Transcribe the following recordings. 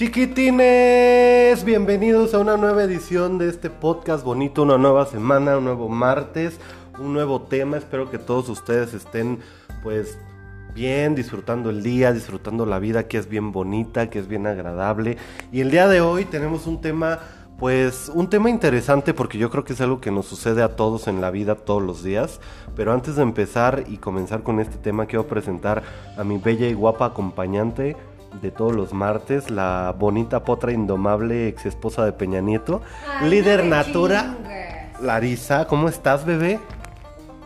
Chiquitines, bienvenidos a una nueva edición de este podcast bonito, una nueva semana, un nuevo martes, un nuevo tema. Espero que todos ustedes estén pues bien, disfrutando el día, disfrutando la vida que es bien bonita, que es bien agradable. Y el día de hoy tenemos un tema pues un tema interesante porque yo creo que es algo que nos sucede a todos en la vida todos los días. Pero antes de empezar y comenzar con este tema, quiero presentar a mi bella y guapa acompañante de todos los martes, la bonita potra indomable ex esposa de Peña Nieto, líder natura, Larisa. ¿Cómo estás, bebé?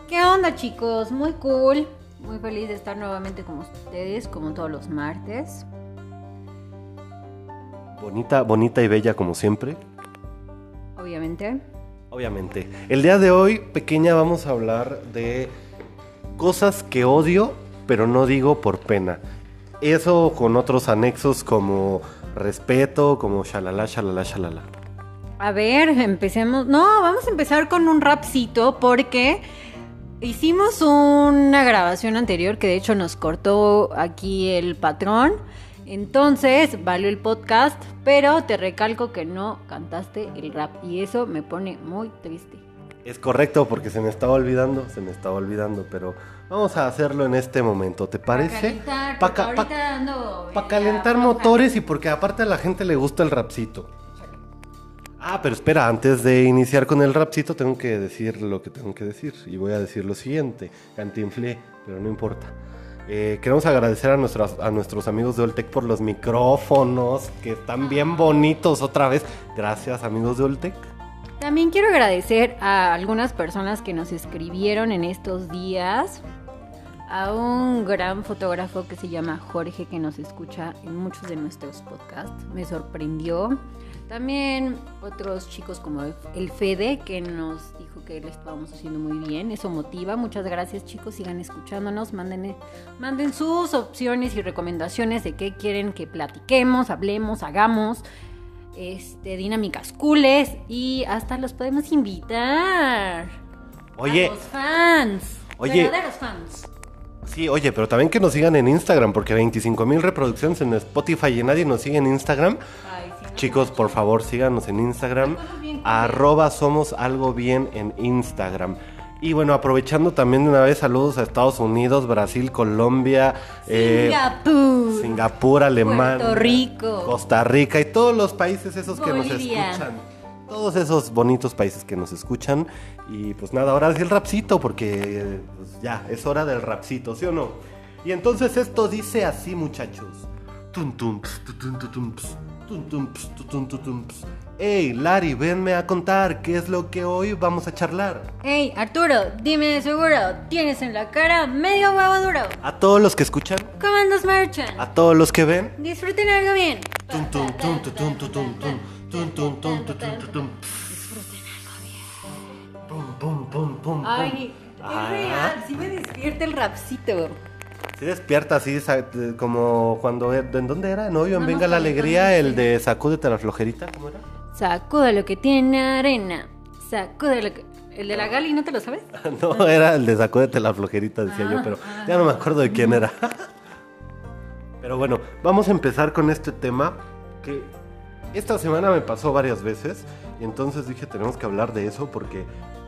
¿Qué onda, chicos? Muy cool. Muy feliz de estar nuevamente con ustedes, como todos los martes. Bonita, bonita y bella como siempre. Obviamente. Obviamente. El día de hoy, pequeña, vamos a hablar de cosas que odio, pero no digo por pena. Eso con otros anexos como respeto, como shalala, shalala, shalala. A ver, empecemos. No, vamos a empezar con un rapcito porque hicimos una grabación anterior que de hecho nos cortó aquí el patrón. Entonces, valió el podcast, pero te recalco que no cantaste el rap y eso me pone muy triste. Es correcto porque se me estaba olvidando, se me estaba olvidando, pero vamos a hacerlo en este momento, ¿te parece? Para calentar motores y porque aparte a la gente le gusta el rapcito. Ah, pero espera, antes de iniciar con el rapcito tengo que decir lo que tengo que decir y voy a decir lo siguiente, cantinflé, pero no importa. Eh, queremos agradecer a, nuestros, a nuestros amigos de Oltec por los micrófonos, que están bien bonitos otra vez. Gracias amigos de Oltec. También quiero agradecer a algunas personas que nos escribieron en estos días. A un gran fotógrafo que se llama Jorge que nos escucha en muchos de nuestros podcasts. Me sorprendió. También otros chicos como el Fede que nos dijo que le estábamos haciendo muy bien. Eso motiva. Muchas gracias chicos. Sigan escuchándonos. Manden, manden sus opciones y recomendaciones de qué quieren que platiquemos, hablemos, hagamos este, dinámicas cooles y hasta los podemos invitar. Oye. A los fans. Oye. Verdaderos fans. Sí, oye, pero también que nos sigan en Instagram, porque 25 mil reproducciones en Spotify y nadie nos sigue en Instagram. Ay, sí, no Chicos, por favor, síganos en Instagram. Arroba somos algo bien en Instagram. Y bueno, aprovechando también de una vez, saludos a Estados Unidos, Brasil, Colombia, eh, Singapur. Singapur, Alemania, Puerto Rico. Costa Rica y todos los países esos que nos escuchan. Todos esos bonitos países que nos escuchan. Y pues nada, ahora es el rapcito, porque pues, ya, es hora del rapcito, ¿sí o no? Y entonces esto dice así, muchachos. Tum, tum, ps, tu, tum, tu, tum, ps, tum, tum, ps, tu, tum, tu, tum, ps. Ey, Lari, venme a contar qué es lo que hoy vamos a charlar. Hey, Arturo, dime de seguro, tienes en la cara medio huevo duro. A todos los que escuchan, ¿Cómo andas, Merchant? a todos los que ven. Disfruten algo bien. Tum, tum, tum, tu, tum, tu, tum, tum. Tum, tum, tum, tu, tum, tu, tum. Pum, pum, pum, pum, pum. Ay, es Ah. real, sí me despierta el rapcito. Sí despierta así, como cuando... ¿En dónde era? ¿No? Yo en No, Venga no, la Alegría, no, el de Sacúdete la flojerita, ¿cómo era? Sacuda lo que tiene arena. Sacuda lo que. ¿El de la Gali no te lo sabes? No, era el de Sacúdete la flojerita, decía yo, Ah, pero ah. ya no me acuerdo de quién era. Pero bueno, vamos a empezar con este tema que esta semana me pasó varias veces y entonces dije tenemos que hablar de eso porque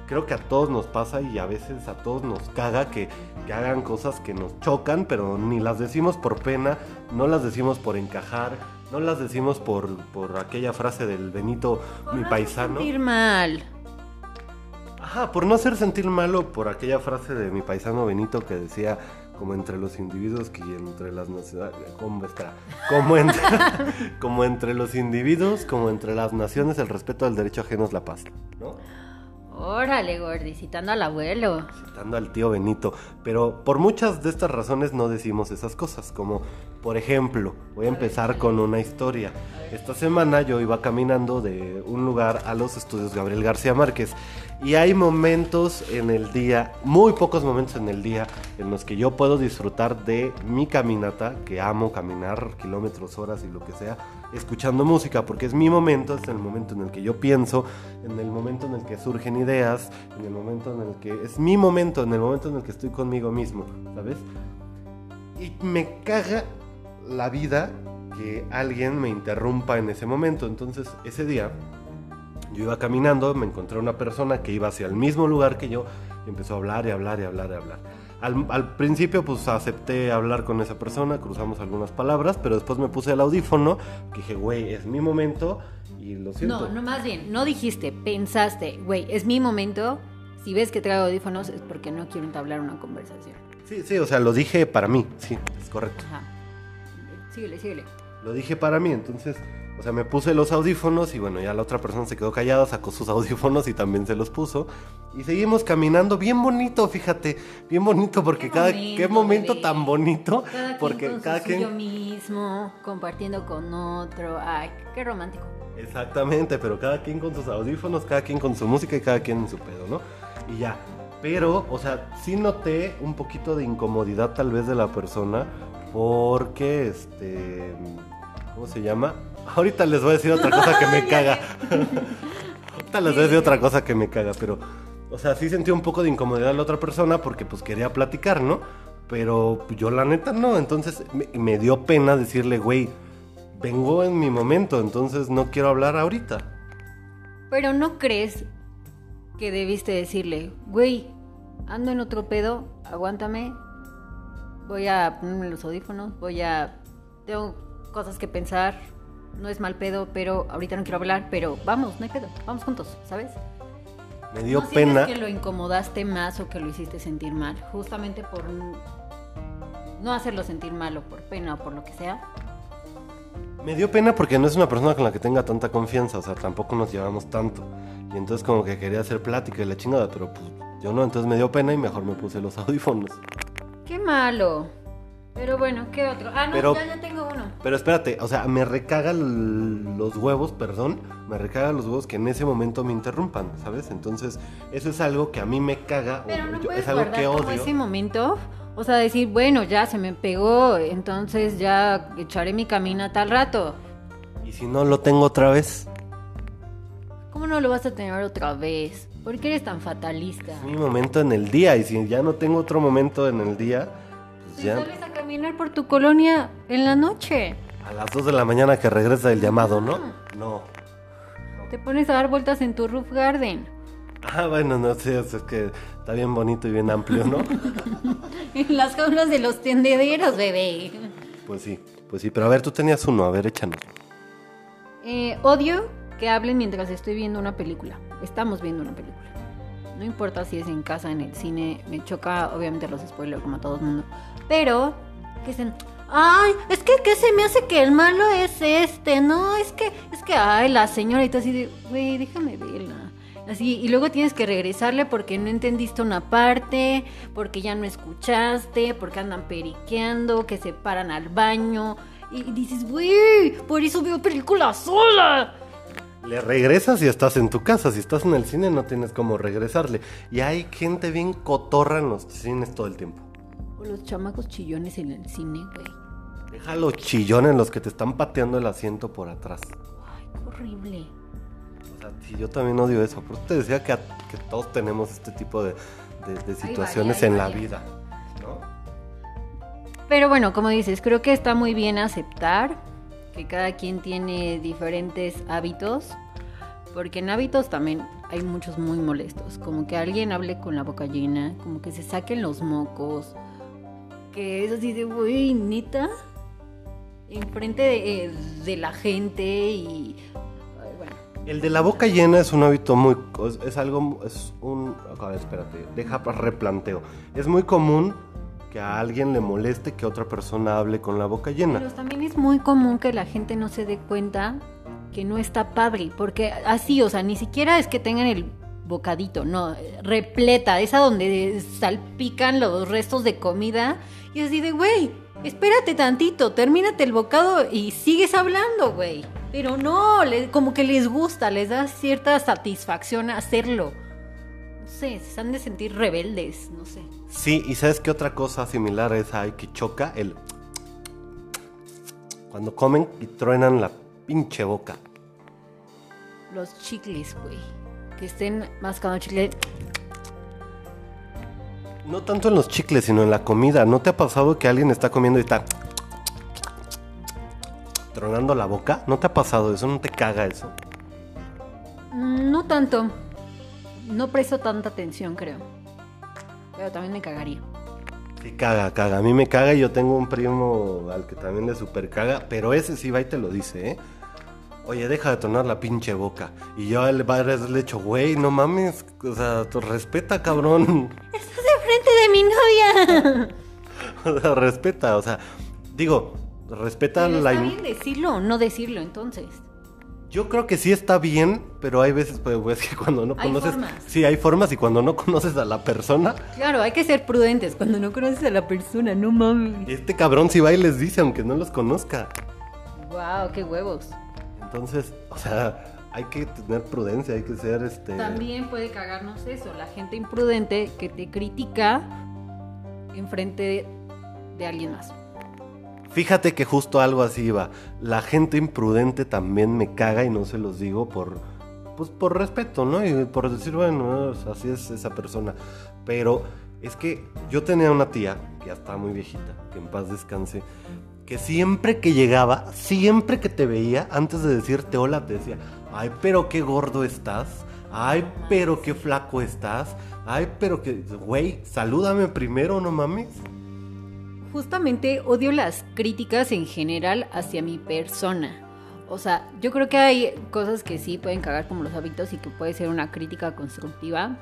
creo que a todos nos pasa y a veces a todos nos caga que, que hagan cosas que nos chocan, pero ni las decimos por pena, no las decimos por encajar, no las decimos por, por aquella frase del Benito, mi paisano. sentir mal. Ajá, por no hacer sentir malo por aquella frase de mi paisano Benito que decía como entre los individuos que entre las naciones, como está, como entre, como entre los individuos, como entre las naciones, el respeto al derecho ajeno es la paz, ¿no? Órale, Gordi, citando al abuelo. Citando al tío Benito, pero por muchas de estas razones no decimos esas cosas, como por ejemplo, voy a empezar con una historia. Esta semana yo iba caminando de un lugar a los estudios Gabriel García Márquez y hay momentos en el día, muy pocos momentos en el día, en los que yo puedo disfrutar de mi caminata, que amo caminar kilómetros, horas y lo que sea, escuchando música, porque es mi momento, es el momento en el que yo pienso, en el momento en el que surgen ideas, en el momento en el que es mi momento, en el momento en el que estoy conmigo mismo, ¿sabes? Y me caga la vida que alguien me interrumpa en ese momento. Entonces, ese día yo iba caminando, me encontré una persona que iba hacia el mismo lugar que yo y empezó a hablar y hablar y hablar y hablar. Al, al principio pues acepté hablar con esa persona, cruzamos algunas palabras, pero después me puse el audífono, que dije, güey, es mi momento y lo siento. No, no, más bien, no dijiste, pensaste, güey, es mi momento. Si ves que traigo audífonos es porque no quiero entablar una conversación. Sí, sí, o sea, lo dije para mí, sí, es correcto. Ajá. Síguele, síguele. Lo dije para mí, entonces, o sea, me puse los audífonos y bueno, ya la otra persona se quedó callada, sacó sus audífonos y también se los puso. Y seguimos caminando, bien bonito, fíjate, bien bonito porque Qué cada momento, qué momento bebé. tan bonito, Cada porque quien cada quien suyo mismo, compartiendo con otro. Ay, qué romántico. Exactamente, pero cada quien con sus audífonos, cada quien con su música y cada quien en su pedo, ¿no? Y ya. Pero, o sea, sí noté un poquito de incomodidad tal vez de la persona porque, este, ¿cómo se llama? Ahorita les voy a decir otra cosa que me caga. Ahorita les voy a decir otra cosa que me caga, pero, o sea, sí sentí un poco de incomodidad la otra persona porque pues quería platicar, ¿no? Pero yo la neta no, entonces me, me dio pena decirle, güey, vengo en mi momento, entonces no quiero hablar ahorita. Pero no crees que debiste decirle, güey, ando en otro pedo, aguántame, voy a ponerme los audífonos, voy a... Tengo cosas que pensar, no es mal pedo, pero ahorita no quiero hablar, pero vamos, no hay pedo, vamos juntos, ¿sabes? Me dio ¿No pena. que lo incomodaste más o que lo hiciste sentir mal? Justamente por no hacerlo sentir mal o por pena o por lo que sea. Me dio pena porque no es una persona con la que tenga tanta confianza, o sea, tampoco nos llevamos tanto. Y entonces como que quería hacer plática y la chingada, pero pues yo no, entonces me dio pena y mejor me puse los audífonos. Qué malo. Pero bueno, ¿qué otro? Ah, no, Pero- ya, uno. Pero espérate, o sea, me recaga los huevos, perdón, me recaga los huevos que en ese momento me interrumpan, ¿sabes? Entonces, eso es algo que a mí me caga, o Pero no yo- es algo que como odio. ese momento. O sea, decir, bueno, ya se me pegó, entonces ya echaré mi camino tal rato. Y si no lo tengo otra vez, ¿Cómo no lo vas a tener otra vez? ¿Por qué eres tan fatalista? es mi momento en el día, y si ya no tengo otro momento en el día, pues Te ya caminar por tu colonia en la noche. a las 2 de la mañana que regresa el llamado, ¿no? No. Te pones a dar vueltas en tu roof garden. Ah, bueno, no sé, es que está bien bonito y bien amplio, ¿no? En las jaulas de los tendederos, bebé. Pues sí, pues sí, pero a ver, tú tenías uno, a ver, échanos. Eh, odio que hablen mientras estoy viendo una película. Estamos viendo una película. No importa si es en casa, en el cine. Me choca, obviamente, los spoilers como a todo el mundo. Pero, dicen, ay, es que, ¿qué se me hace que el malo es este? No, es que, es que, ay, la señora y tú así de, güey, déjame verla. Así, y luego tienes que regresarle porque no entendiste una parte, porque ya no escuchaste, porque andan periqueando, que se paran al baño. Y dices, güey, por eso veo películas sola. Le regresas si estás en tu casa, si estás en el cine no tienes cómo regresarle. Y hay gente bien cotorra en los cines todo el tiempo. O los chamacos chillones en el cine, güey. Deja los chillones los que te están pateando el asiento por atrás. Ay, qué horrible. O sea, sí, yo también odio eso. Por eso te decía que, a- que todos tenemos este tipo de, de- de situaciones varía, en la vida. ¿no? Pero bueno, como dices, creo que está muy bien aceptar que cada quien tiene diferentes hábitos. Porque en hábitos también hay muchos muy molestos. Como que alguien hable con la boca llena, como que se saquen los mocos. Que es así de, güey, neta. Enfrente de, eh, de la gente y. bueno. El de la boca llena es un hábito muy... es, es algo... es un... A ver, espérate, deja replanteo. Es muy común que a alguien le moleste que otra persona hable con la boca llena. Pero también es muy común que la gente no se dé cuenta que no está padre, porque así, o sea, ni siquiera es que tengan el bocadito, no, repleta, esa donde salpican los restos de comida y así de, güey, espérate tantito, termínate el bocado y sigues hablando, güey. Pero no, le- como que les gusta, les da cierta satisfacción hacerlo. No sé, se han de sentir rebeldes, no sé. Sí, y ¿sabes qué otra cosa similar a esa hay que choca? El... Cuando comen y truenan la pinche boca. Los chicles, güey. Que estén mascando chicle. No tanto en los chicles, sino en la comida. ¿No te ha pasado que alguien está comiendo y está... tronando la boca? ¿No te ha pasado eso? ¿No te caga eso? Mm, No tanto. No presto tanta atención, creo. Pero también me cagaría. Sí, caga, caga. A mí me caga y yo tengo un primo al que también le super caga, pero ese sí va y te lo dice, ¿eh? Oye, deja de tronar la pinche boca. Y yo le varias veces le he dicho, güey, no mames, o sea, respeta, cabrón. ¡Estás enfrente de mi novia! O sea, respeta, o sea, digo, respeta Pero la... está bien decirlo o no decirlo, entonces. Yo creo que sí está bien, pero hay veces, pues, pues, que cuando no Hay conoces... formas. Sí, hay formas y cuando no conoces a la persona, Claro, hay que ser prudentes cuando no conoces a la persona, no mames. este cabrón sí va y les dice, aunque no los conozca. Wow, qué huevos. Entonces, o sea, hay que tener prudencia, hay que ser este... También puede cagarnos eso, la gente imprudente que te critica enfrente de, de alguien más. Fíjate que justo algo así iba. La gente imprudente también me caga y no se los digo por pues por respeto, ¿no? Y por decir, bueno, así es esa persona. Pero es que yo tenía una tía, que ya estaba muy viejita, que en paz descanse, que siempre que llegaba, siempre que te veía, antes de decirte hola, te decía, ay, pero qué gordo estás, ay, pero qué flaco estás, ay, pero que, güey, salúdame primero, no mames. Justamente odio las críticas en general hacia mi persona. O sea, yo creo que hay cosas que sí pueden cagar como los hábitos y que puede ser una crítica constructiva,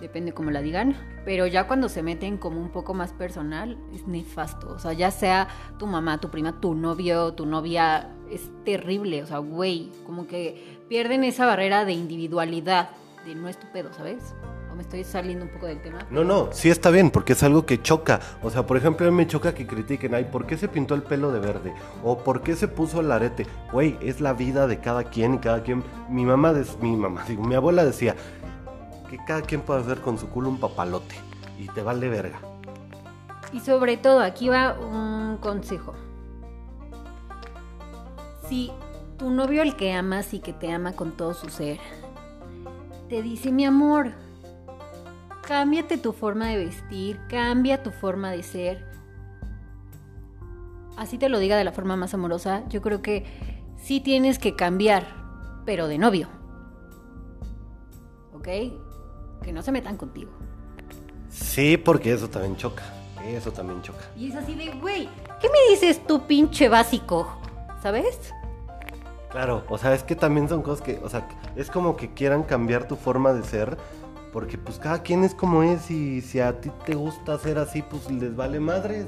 depende cómo la digan, pero ya cuando se meten como un poco más personal es nefasto. O sea, ya sea tu mamá, tu prima, tu novio, tu novia, es terrible. O sea, güey, como que pierden esa barrera de individualidad, de no es ¿sabes? O me estoy saliendo un poco del tema. No, no, sí está bien, porque es algo que choca. O sea, por ejemplo, a mí me choca que critiquen, ay, ¿por qué se pintó el pelo de verde? O ¿por qué se puso el arete? Güey, es la vida de cada quien y cada quien. Mi mamá, des- mi mamá, digo, mi abuela decía que cada quien puede hacer con su culo un papalote y te vale verga. Y sobre todo, aquí va un consejo. Si tu novio el que amas y que te ama con todo su ser, te dice mi amor, cámbiate tu forma de vestir, cambia tu forma de ser. Así te lo diga de la forma más amorosa, yo creo que sí tienes que cambiar, pero de novio. ¿Ok? Que no se metan contigo. Sí, porque eso también choca. Eso también choca. Y es así de, güey, ¿qué me dices tú, pinche básico? ¿Sabes? Claro, o sea, es que también son cosas que, o sea, es como que quieran cambiar tu forma de ser, porque pues cada quien es como es y si a ti te gusta ser así, pues les vale madres.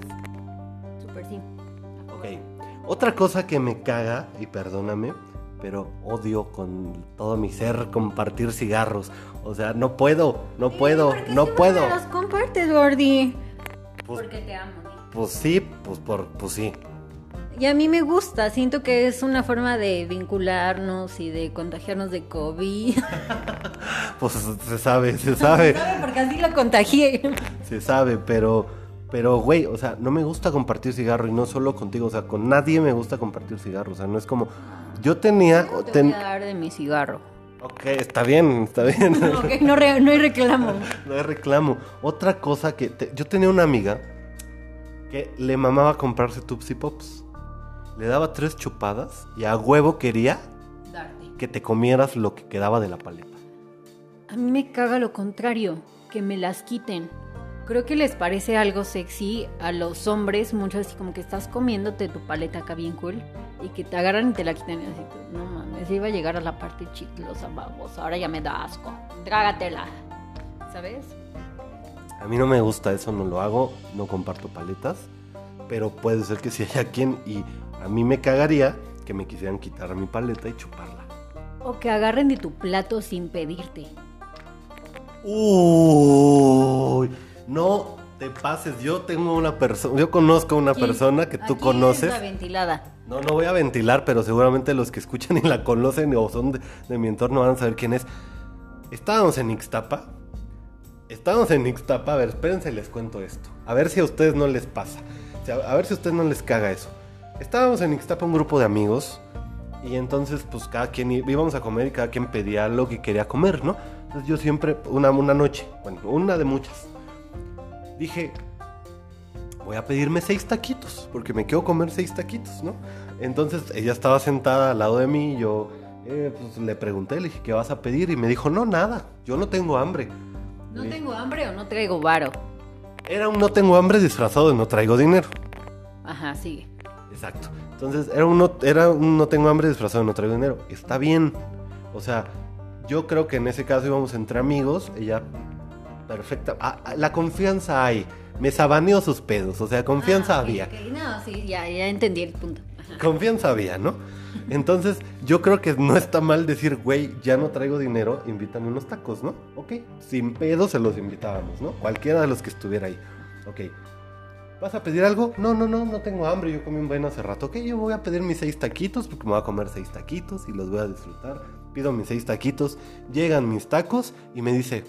Súper sí. Ok, otra cosa que me caga, y perdóname, pero odio con todo mi ser compartir cigarros. O sea, no puedo, no puedo, no puedo. los compartes, Gordy? Pues, Porque te amo. pues sí, pues por, pues sí. Y a mí me gusta, siento que es una forma de vincularnos y de contagiarnos de COVID. Pues se sabe, se sabe. ¿Sabe? Porque así lo contagié. Se sabe, pero, pero, güey, o sea, no me gusta compartir cigarro y no solo contigo, o sea, con nadie me gusta compartir cigarro, o sea, no es como, yo tenía, Te ten- voy a dar de mi cigarro. ok, está bien, está bien, No, ok, no, re- no hay reclamo. no hay reclamo. Otra cosa que, te- yo tenía una amiga que le mamaba comprarse Tupsi Pops, le daba tres chupadas y a huevo quería Darte. que te comieras lo que quedaba de la paleta. A mí me caga lo contrario, que me las quiten. Creo que les parece algo sexy a los hombres, mucho así como que estás comiéndote tu paleta acá bien cool y que te agarran y te la quitan y así, no mames, iba a llegar a la parte chiclosa, vamos, ahora ya me da asco, trágatela, ¿sabes? A mí no me gusta eso, no lo hago, no comparto paletas, pero puede ser que si haya quien y a mí me cagaría que me quisieran quitar mi paleta y chuparla. O que agarren de tu plato sin pedirte. Uy, no te pases, yo tengo una persona, yo conozco una ¿Quién? persona que tú conoces. Es la ventilada. No, no voy a ventilar, pero seguramente los que escuchan y la conocen o son de, de mi entorno van a saber quién es. Estábamos en Ixtapa. Estábamos en Ixtapa. A ver, espérense, les cuento esto. A ver si a ustedes no les pasa. O sea, a ver si a ustedes no les caga eso. Estábamos en Ixtapa un grupo de amigos. Y entonces, pues cada quien íbamos a comer y cada quien pedía lo que quería comer, ¿no? Entonces yo siempre, una, una noche, bueno, una de muchas, dije, voy a pedirme seis taquitos, porque me quiero comer seis taquitos, ¿no? Entonces ella estaba sentada al lado de mí y yo eh, pues, le pregunté, le dije, ¿qué vas a pedir? Y me dijo, no, nada, yo no tengo hambre. ¿No tengo hambre o no traigo varo? Era un no tengo hambre disfrazado de no traigo dinero. Ajá, sigue. Exacto. Entonces era un no, era un no tengo hambre disfrazado de no traigo dinero. Está bien. O sea, yo creo que en ese caso íbamos entre amigos. Ella, perfecta. Ah, ah, la confianza hay. Me sabaneó sus pedos. O sea, confianza Ah, había. ok. No, sí, ya, ya entendí el punto. Confianza había, ¿no? Entonces, yo creo que no está mal decir, güey, ya no traigo dinero, invítame unos tacos, ¿no? Ok, sin pedo se los invitábamos, ¿no? Cualquiera de los que estuviera ahí. Ok. ¿Vas a pedir algo? No, no, no, no tengo hambre, yo comí un buen hace rato. Ok, yo voy a pedir mis seis taquitos porque me voy a comer seis taquitos y los voy a disfrutar. Pido mis seis taquitos, llegan mis tacos y me dice,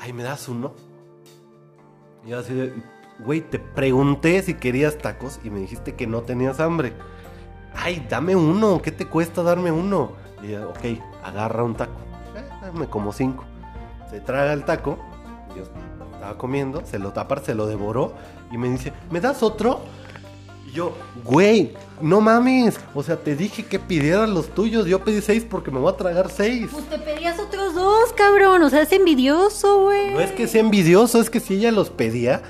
ay, ¿me das uno? Y yo así de, güey, te pregunté si querías tacos y me dijiste que no tenías hambre. Ay, dame uno, ¿qué te cuesta darme uno? Y ella, ok, agarra un taco. Eh, me como cinco. Se traga el taco, yo estaba comiendo, se lo tapar, se lo devoró y me dice, ¿me das otro? Yo, güey, no mames, o sea, te dije que pidieras los tuyos, yo pedí seis porque me voy a tragar seis. Pues te pedías otros dos, cabrón. O sea, es envidioso, güey. No es que sea envidioso, es que si ella los pedía,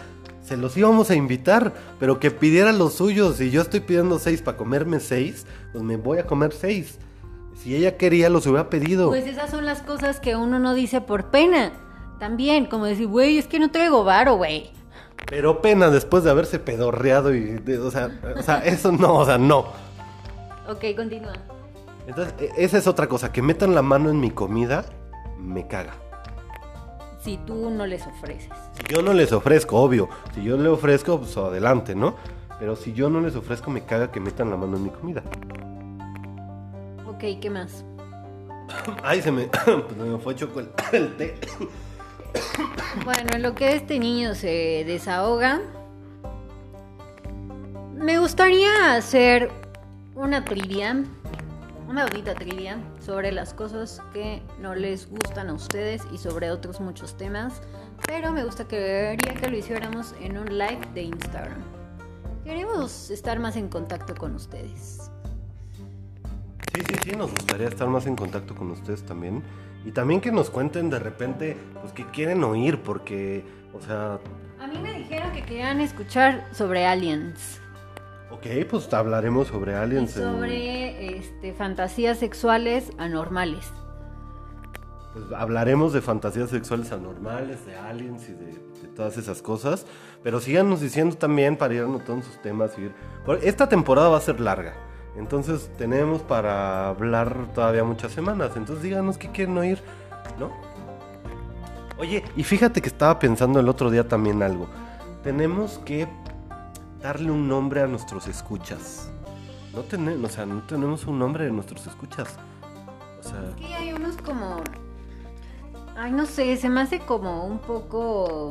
se los íbamos a invitar, pero que pidiera los suyos. Si yo estoy pidiendo seis para comerme seis, pues me voy a comer seis. Si ella quería, los hubiera pedido. Pues esas son las cosas que uno no dice por pena. También, como decir, güey, es que no traigo varo, güey. Pero pena después de haberse pedorreado y, de- o sea, o sea, eso no, o sea, no. Ok, continúa. Entonces, e- esa es otra cosa, que metan la mano en mi comida, me caga. Si tú no les ofreces. Si yo no les ofrezco, obvio, si yo le ofrezco, pues adelante, ¿no? Pero si yo no les ofrezco, me caga que metan la mano en mi comida. Ok, ¿qué más? Ay, se me, pues me fue choco el, el té. Bueno, en lo que este niño se desahoga, me gustaría hacer una trivia, una bonita trivia sobre las cosas que no les gustan a ustedes y sobre otros muchos temas, pero me gustaría que lo hiciéramos en un live de Instagram. Queremos estar más en contacto con ustedes. Sí, sí, sí, nos gustaría estar más en contacto con ustedes también. Y también que nos cuenten de repente, pues, que quieren oír, porque, o sea, A mí me dijeron que querían escuchar sobre aliens. ok, pues hablaremos sobre Y aliens. en- sobre este, fantasías sexuales anormales. pues, hablaremos de fantasías sexuales anormales, de aliens y de, de todas esas cosas. Pero síganos diciendo también para ir anotando sus temas. y ir- Esta temporada va a ser larga. Entonces tenemos para hablar todavía muchas semanas. Entonces díganos qué quieren oír, ¿no? Oye, y fíjate que estaba pensando el otro día también algo. Tenemos que darle un nombre a nuestros escuchas. No tenemos, o sea, no tenemos un nombre de nuestros escuchas. O sea, Es que hay unos como... Ay, no sé, se me hace como un poco...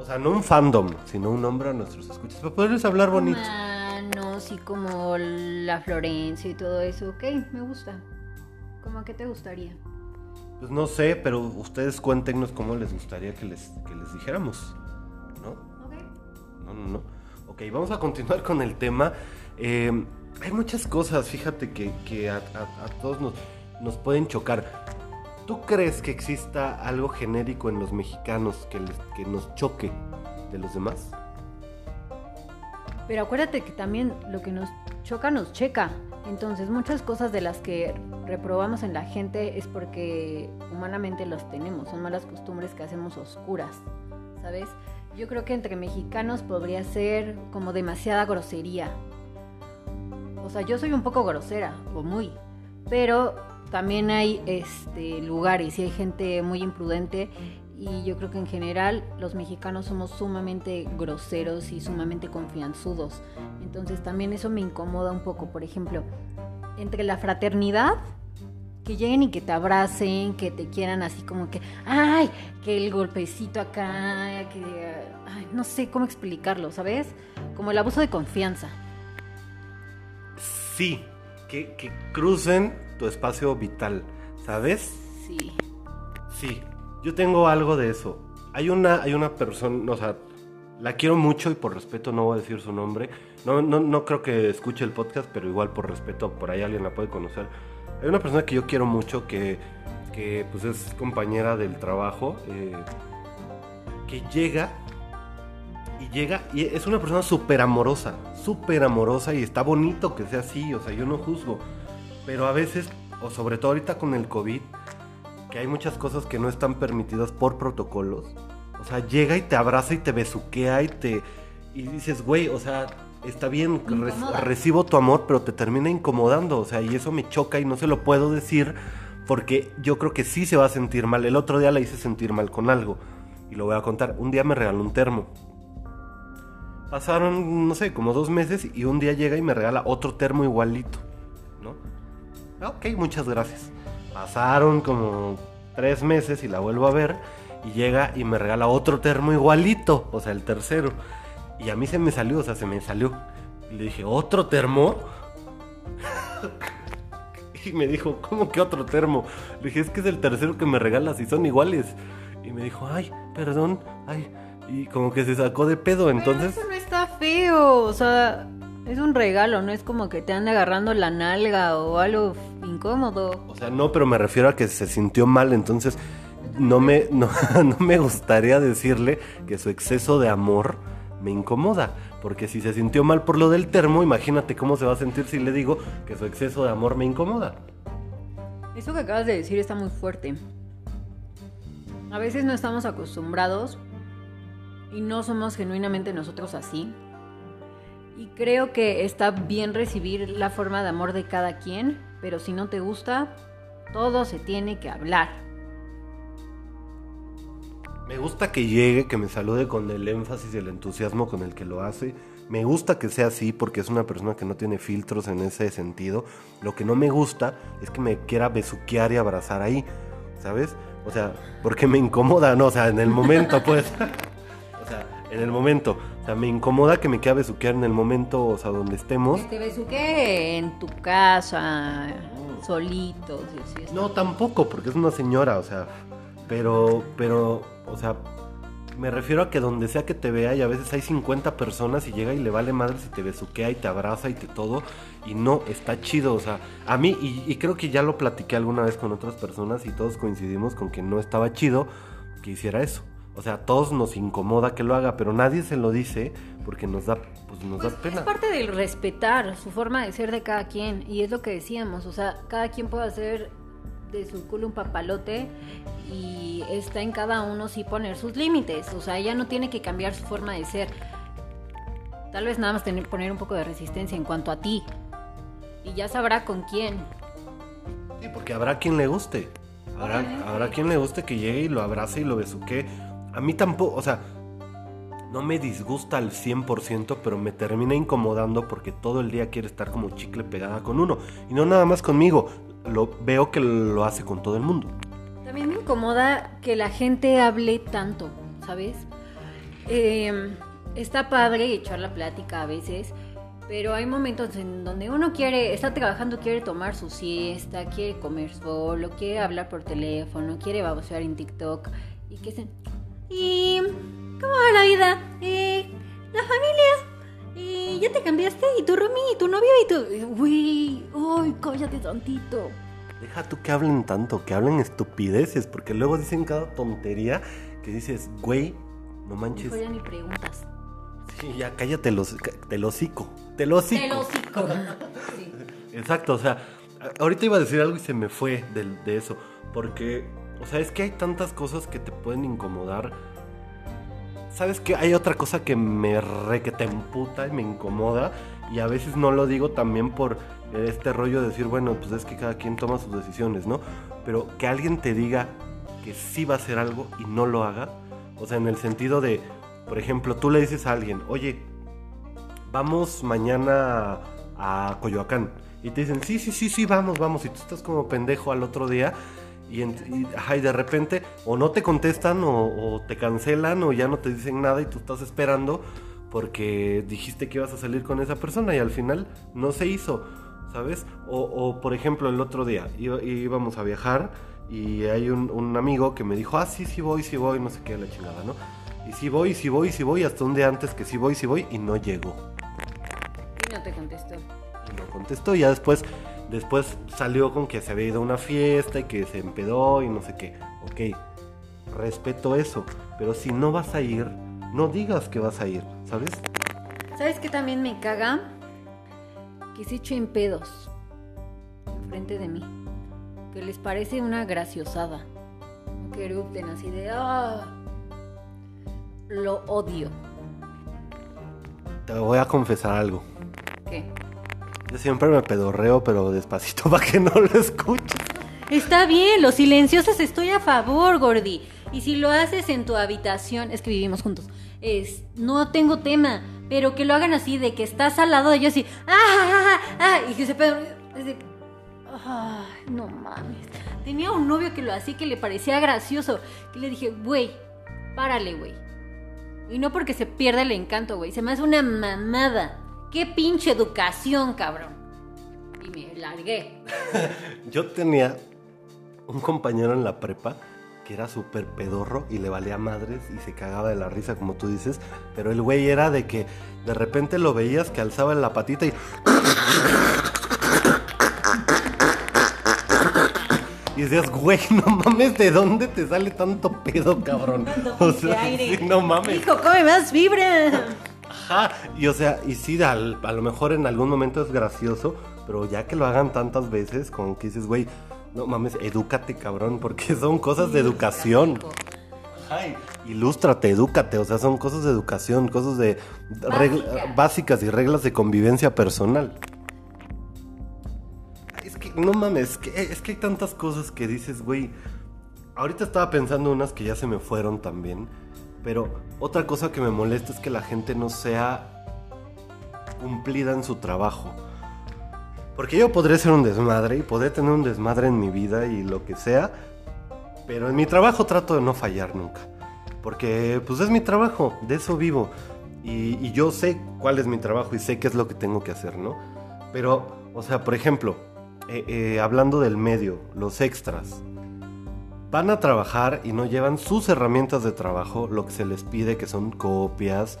o sea, no un fandom, sino un nombre a nuestros escuchas. Para poderles hablar bonito. Humanos y como la Florencia y todo eso. Ok, me gusta. ¿Cómo que te gustaría? Pues no sé, pero ustedes cuéntenos cómo les gustaría que les, que les dijéramos. ¿No? Ok. No, no, no. Ok, vamos a continuar con el tema. Eh, hay muchas cosas, fíjate, que, que a, a- a todos nos, nos pueden chocar. ¿Tú crees que exista algo genérico en los mexicanos que, les- que nos choque de los demás? Pero acuérdate que también lo que nos choca nos checa. Entonces muchas cosas de las que reprobamos en la gente es porque humanamente las tenemos. Son malas costumbres que hacemos oscuras, ¿sabes? Yo creo que entre mexicanos podría ser como demasiada grosería. O sea, yo soy un poco grosera, o muy. Pero también hay este, lugares y hay gente muy imprudente y yo creo que en general los mexicanos somos sumamente groseros y sumamente confianzudos. Entonces también eso me incomoda un poco. Por ejemplo, entre la fraternidad, que lleguen y que te abracen, que te quieran así como que, ay, que el golpecito acá, que, ay, no sé cómo explicarlo, ¿sabes? Como el abuso de confianza. Sí, que, que crucen tu espacio vital, ¿sabes? Sí. Sí, yo tengo algo de eso. Hay una, hay una persona, o sea, la quiero mucho y por respeto no voy a decir su nombre. No, no, no creo que escuche el podcast, pero igual por respeto por ahí alguien la puede conocer. Hay una persona que yo quiero mucho que, que pues es compañera del trabajo, eh, que llega y llega y es una persona súper amorosa, súper amorosa y está bonito que sea así, o sea, yo no juzgo. Pero a veces, o sobre todo ahorita con el COVID, que hay muchas cosas que no están permitidas por protocolos. O sea, llega y te abraza y te besuquea y te... Y dices, güey, o sea, está bien, re- recibo tu amor, pero te termina incomodando. O sea, y eso me choca y no se lo puedo decir porque yo creo que sí se va a sentir mal. El otro día la hice sentir mal con algo. Y lo voy a contar. Un día me regaló un termo. Pasaron, no sé, como dos meses y un día llega y me regala otro termo igualito, ¿no? Ok, muchas gracias. Pasaron como tres meses y la vuelvo a ver y llega y me regala otro termo igualito, o sea, el tercero. Y a mí se me salió, o sea, se me salió. Y le dije, ¿otro termo? y me dijo, ¿cómo que otro termo? Le dije, es que es el tercero que me regalas y son iguales. Y me dijo, ay, perdón, ay. Y como que se sacó de pedo, entonces... Pero eso no está feo, o sea, es un regalo, no es como que te ande agarrando la nalga o algo incómodo. O sea, no, pero me refiero a que se sintió mal, entonces no me, no, no me gustaría decirle que su exceso de amor me incomoda. Porque si se sintió mal por lo del termo, imagínate cómo se va a sentir si le digo que su exceso de amor me incomoda. Eso que acabas de decir está muy fuerte. A veces no estamos acostumbrados y no somos genuinamente nosotros así. Y creo que está bien recibir la forma de amor de cada quien, pero si no te gusta, todo se tiene que hablar. Me gusta que llegue, que me salude con el énfasis y el entusiasmo con el que lo hace. Me gusta que sea así porque es una persona que no tiene filtros en ese sentido. Lo que no me gusta es que me quiera besuquear y abrazar ahí, ¿sabes? O sea, porque me incomoda, ¿no? O sea, en el momento, pues. o sea, en el momento. Sea, me incomoda que me quiera besuquear en el momento, o sea, donde estemos. Que te besuque en tu casa, solitos. y así está. No, tampoco, porque es una señora, o sea, pero, pero, o sea, me refiero a que donde sea que te vea y a veces hay 50 personas y llega y le vale madre si te besuquea y te abraza y te todo, y no, está chido, o sea, a mí, y, y creo que ya lo platiqué alguna vez con otras personas y todos coincidimos con que no estaba chido que hiciera eso. O sea, a todos nos incomoda que lo haga, pero nadie se lo dice porque nos da, pues nos Pues da pena. es parte del respetar su forma de ser de cada quien y es lo que decíamos, o sea, cada quien puede hacer de su culo un papalote y está en cada uno sí poner sus límites, o sea, ella no tiene que cambiar su forma de ser. Tal vez nada más tener poner un poco de resistencia en cuanto a ti y ya sabrá con quién. Sí, porque habrá quien le guste. Habrá, habrá quien le guste que llegue y lo abrace y lo besuque. A mí tampoco, o sea, no me disgusta al 100%, pero me termina incomodando porque todo el día quiere estar como chicle pegada con uno. Y no nada más conmigo, lo veo que lo hace con todo el mundo. También me incomoda que la gente hable tanto, ¿sabes? Eh, está padre echar la plática a veces, pero hay momentos en donde uno quiere, está trabajando, quiere tomar su siesta, quiere comer solo, quiere hablar por teléfono, quiere babosear en TikTok y que se... ¿Y cómo va la vida? Eh, la familia. ¿Y ya te cambiaste? ¿Y tu roomie? ¿Y tu novio? ¿Y tu...? Uy, uy, cállate tantito. Deja tú que hablen tanto, que hablen estupideces, porque luego dicen cada tontería que dices, güey, no manches. Ya ni preguntas. Sí, ya cállate los, te lo hocico, te lo hocico. Te lo hocico. Sí. Exacto, o sea, ahorita iba a decir algo y se me fue de, eso. Porque, o sea, es que hay tantas cosas que te pueden incomodar. ¿Sabes qué? Hay otra cosa que me re que te emputa y me incomoda. Y a veces no lo digo también por este rollo de decir, bueno, pues es que cada quien toma sus decisiones, ¿no? Pero que alguien te diga que sí va a hacer algo y no lo haga. O sea, en el sentido de, por ejemplo, tú le dices a alguien, oye, vamos mañana a Coyoacán. Y te dicen, sí, sí, sí, sí, vamos, vamos. Y tú estás como pendejo al otro día. Y, en- y, ajá, y de repente o no te contestan o, o te cancelan o ya no te dicen nada y tú estás esperando porque dijiste que ibas a salir con esa persona y al final no se hizo, ¿sabes? O, o, por ejemplo el otro día iba- íbamos a viajar y hay un, un amigo que me dijo, ah, sí, sí voy, sí voy, no sé qué, la chingada, ¿no? Y si voy, si voy, si voy, hasta un día antes que si voy, si voy, y no llegó. Y no te contestó. Y no contestó. Y ya después, después salió con que se había ido a una fiesta y que se empedó y no sé qué. Ok, respeto eso. Pero si no vas a ir, no digas que vas a ir, ¿sabes? ¿Sabes qué también me caga? Que se echen pedos enfrente de mí. Que les parece una graciosada. Que erupten así de... "Ah". Lo odio. Te voy a confesar algo. ¿Qué? Yo siempre me pedorreo, pero despacito para que no lo escuches. Está bien, los silenciosos estoy a favor, Gordi. Y si lo haces en tu habitación, es que vivimos juntos. Es, no tengo tema, pero que lo hagan así de que estás al lado de ellos y ah, ah, ah, ah", y que se pedo. es de, ay, no mames. Tenía un novio que lo hacía que le parecía gracioso, que le dije, güey, párale, güey. Y no porque se pierda el encanto, güey, se me hace una mamada. Qué pinche educación, cabrón. Y me largué. Yo tenía un compañero en la prepa que era súper pedorro y le valía madres y se cagaba de la risa, como tú dices. Pero el güey era de que de repente lo veías que alzaba la patita y. Y decías, güey, no mames, ¿de dónde te sale tanto pedo, cabrón? O sea, sí, no mames. Hijo, come más fibra. Ajá, y o sea, y sí, al- a lo mejor en algún momento es gracioso, pero ya que lo hagan tantas veces, como que dices, güey, no mames, edúcate, cabrón, porque son cosas de educación. Ajá, y ilústrate, edúcate, o sea, son cosas de educación, cosas de regla- Básicas. básicas y reglas de convivencia personal. Es que, no mames, es que, es que hay tantas cosas que dices, güey. Ahorita estaba pensando unas que ya se me fueron también. Pero otra cosa que me molesta es que la gente no sea cumplida en su trabajo. Porque yo podré ser un desmadre y podré tener un desmadre en mi vida y lo que sea. Pero en mi trabajo trato de no fallar nunca. Porque pues es mi trabajo, de eso vivo. Y, yo sé cuál es mi trabajo y sé qué es lo que tengo que hacer, ¿no? Pero, o sea, por ejemplo, eh, eh, hablando del medio, los extras. Van a trabajar y no llevan sus herramientas de trabajo, lo que se les pide que son copias,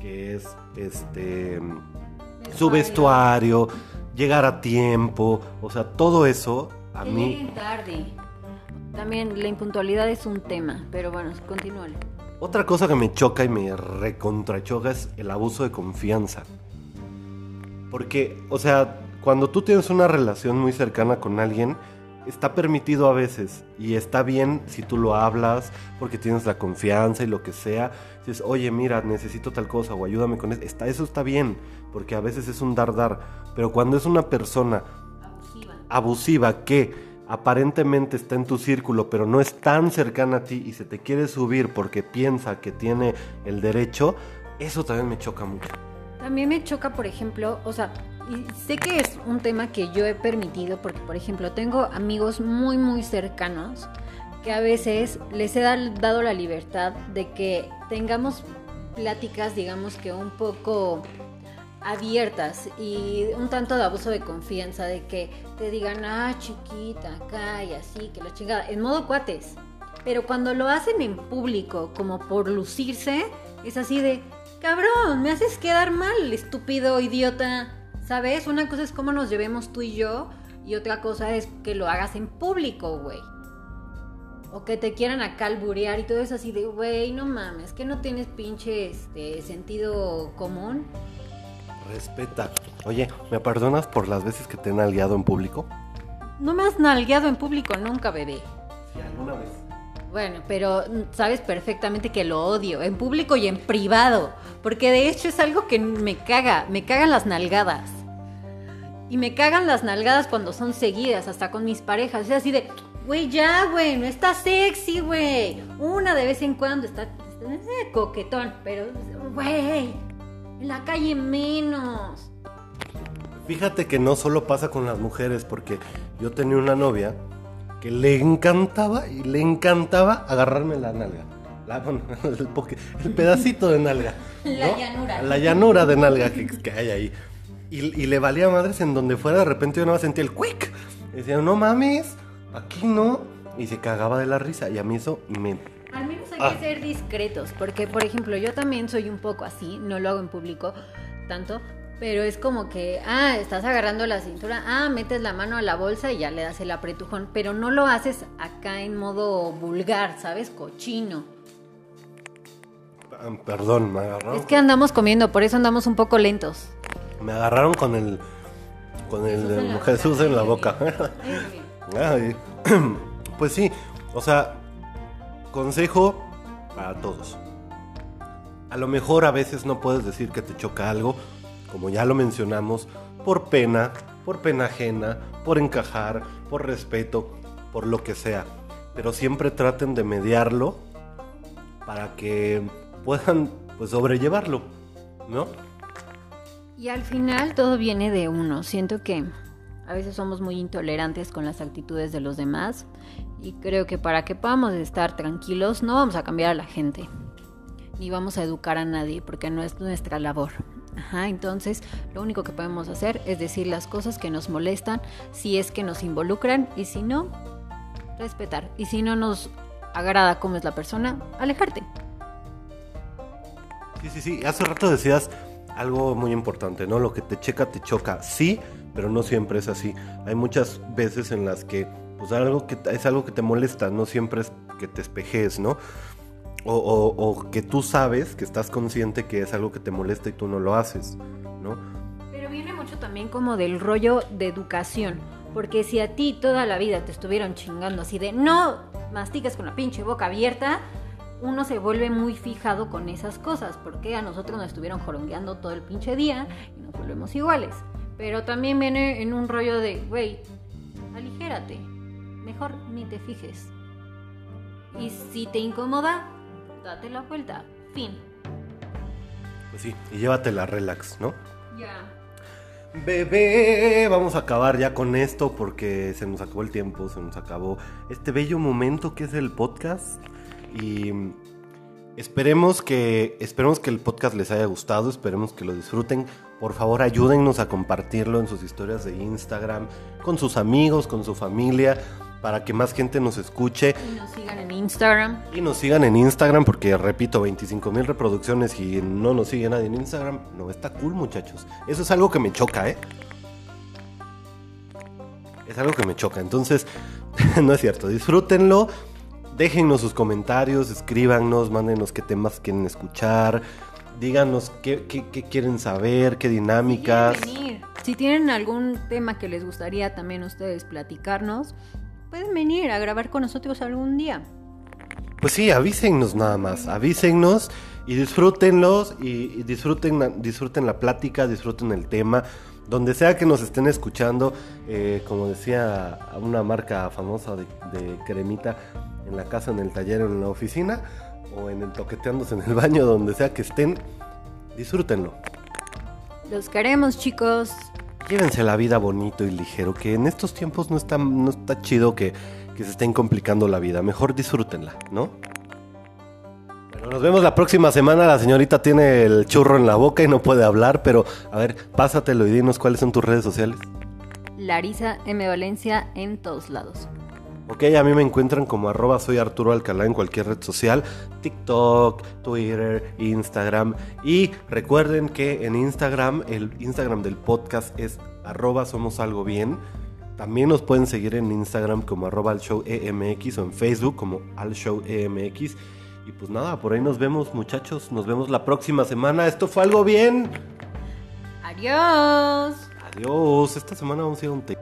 que es este su vestuario, llegar a tiempo, o sea, todo eso a mí tarde. También la impuntualidad es un tema, pero bueno, continúale. Otra cosa que me choca y me recontrachoca es el abuso de confianza. Porque, o sea, cuando tú tienes una relación muy cercana con alguien, está permitido a veces y está bien si tú lo hablas porque tienes la confianza y lo que sea. Dices, oye, mira, necesito tal cosa o ayúdame con eso. Está, eso está bien, porque a veces es un dar-dar. Pero cuando es una persona Abusiva. abusiva que aparentemente está en tu círculo, pero no es tan cercana a ti y se te quiere subir porque piensa que tiene el derecho, eso también me choca mucho. También me choca, por ejemplo, o sea, sé que es un tema que yo he permitido porque, por ejemplo, tengo amigos muy, muy cercanos que a veces les he dado la libertad de que tengamos pláticas, digamos que un poco abiertas y un tanto de abuso de confianza, de que te digan, ah, chiquita, acá y así, que la chingada, en modo cuates. Pero cuando lo hacen en público, como por lucirse, es así de, cabrón, me haces quedar mal, estúpido, idiota. ¿Sabes? Una cosa es cómo nos llevemos tú y yo, y otra cosa es que lo hagas en público, güey. O que te quieran acá alburear y todo eso así de, güey, no mames, que no tienes pinche este, sentido común. Respeta. Oye, ¿me perdonas por las veces que te he nalgueado en público? No me has nalgueado en público nunca, bebé. Sí, alguna vez. Bueno, pero mm, sabes perfectamente que lo odio, en público y en privado, porque de hecho es algo que me caga, me cagan las nalgadas. Y me cagan las nalgadas cuando son seguidas, hasta con mis parejas. Es así de, güey, ya, güey, no está sexy, güey. Una de vez en cuando está, eh, coquetón, pero, güey, en la calle menos. Fíjate que no solo pasa con las mujeres, porque yo tenía una novia que le encantaba y le encantaba agarrarme la nalga. La- bueno, el, poque- el pedacito de nalga. La llanura. La llanura de nalga que, que hay ahí. Y, y le valía madres en donde fuera, de repente yo no sentía el quick. Decía, no mames, aquí no. Y se cagaba de la risa. Y a mí eso me Al menos hay que ser discretos, porque por ejemplo yo también soy un poco así, no lo hago en público tanto, pero es como que, ah, estás agarrando la cintura, ah, metes la mano a la bolsa y ya le das el apretujón, pero no lo haces acá en modo vulgar, ¿sabes? Cochino. Ah, Perdón, me agarraron. Es que andamos comiendo, por eso andamos un poco lentos. Me agarraron con el. Con el Jesús en la Jesús boca. en la boca. Ay, pues sí, o sea, consejo para todos. A lo mejor a veces no puedes decir que te choca algo, como ya lo mencionamos, por pena, por pena ajena, por encajar, por respeto, por lo que sea. Pero siempre traten de mediarlo para que puedan pues sobrellevarlo, ¿no? Y al final todo viene de uno. Siento que a veces somos muy intolerantes con las actitudes de los demás y creo que para que podamos estar tranquilos no vamos a cambiar a la gente ni vamos a educar a nadie porque no es nuestra labor. Ajá, entonces lo único que podemos hacer es decir las cosas que nos molestan si es que nos involucran y si no, respetar. Y si no nos agrada cómo es la persona, alejarte. Sí, sí, sí. Hace rato decías algo muy importante, ¿no? Lo que te checa, te choca. Sí, pero no siempre es así. Hay muchas veces en las que, pues, algo que es algo que te molesta, no siempre es que te espejes, ¿no? O, que tú sabes, que estás consciente que es algo que te molesta y tú no lo haces, ¿no? Pero viene mucho también como del rollo de educación. Porque si a ti toda la vida te estuvieron chingando así de no mastiques con la pinche boca abierta, uno se vuelve muy fijado con esas cosas. Porque a nosotros nos estuvieron jorongueando todo el pinche día y nos volvemos iguales. Pero también viene en un rollo de, güey, aligérate. Mejor ni te fijes. Y si te incomoda, date la vuelta. Fin. Pues sí, y llévatela relax, ¿no? Ya. Bebé, vamos a acabar ya con esto porque se nos acabó el tiempo, se nos acabó este bello momento que es el podcast y esperemos que esperemos que el podcast les haya gustado, esperemos que lo disfruten. Por favor, ayúdennos a compartirlo en sus historias de Instagram, con sus amigos, con su familia, para que más gente nos escuche Y nos sigan en Instagram. y nos sigan en Instagram porque repito, 25 mil reproducciones y no nos sigue nadie en Instagram. No, está cool muchachos. Eso es algo que me choca, ¿eh? Es algo que me choca. Entonces, no es cierto. Disfrútenlo. Déjennos sus comentarios, escríbanos, mándenos qué temas quieren escuchar. Díganos qué, qué- qué quieren saber, qué dinámicas. Si. Si tienen algún tema que les gustaría también ustedes platicarnos, pueden venir a grabar con nosotros algún día. Pues sí, avísennos nada más, avísennos y disfrútenlos y, y disfruten, la- disfruten la plática, disfruten el tema. Donde sea que nos estén escuchando, eh, como decía una marca famosa de, de cremita, en la casa, en el taller, en la oficina, o en el toqueteándose en el baño, donde sea que estén, disfrútenlo. Los queremos, chicos. Llévense la vida bonito y ligero, que en estos tiempos no está, no está chido que, que se estén complicando la vida. Mejor disfrútenla, ¿no? Bueno, nos vemos la próxima semana. La señorita tiene el churro en la boca y no puede hablar, pero a ver, pásatelo y dinos cuáles son tus redes sociales. Larisa M. Valencia en todos lados. Ok, a mí me encuentran como arroba soy Arturo Alcalá en cualquier red social, TikTok, Twitter, Instagram. Y recuerden que en Instagram, el Instagram del podcast es arroba somos algo bien. También nos pueden seguir en Instagram como arroba al show EMX o en Facebook como al show EMX. Y pues nada, por ahí nos vemos muchachos, nos vemos la próxima semana. Esto fue algo bien. Adiós. Adiós, esta semana vamos a ir a un té.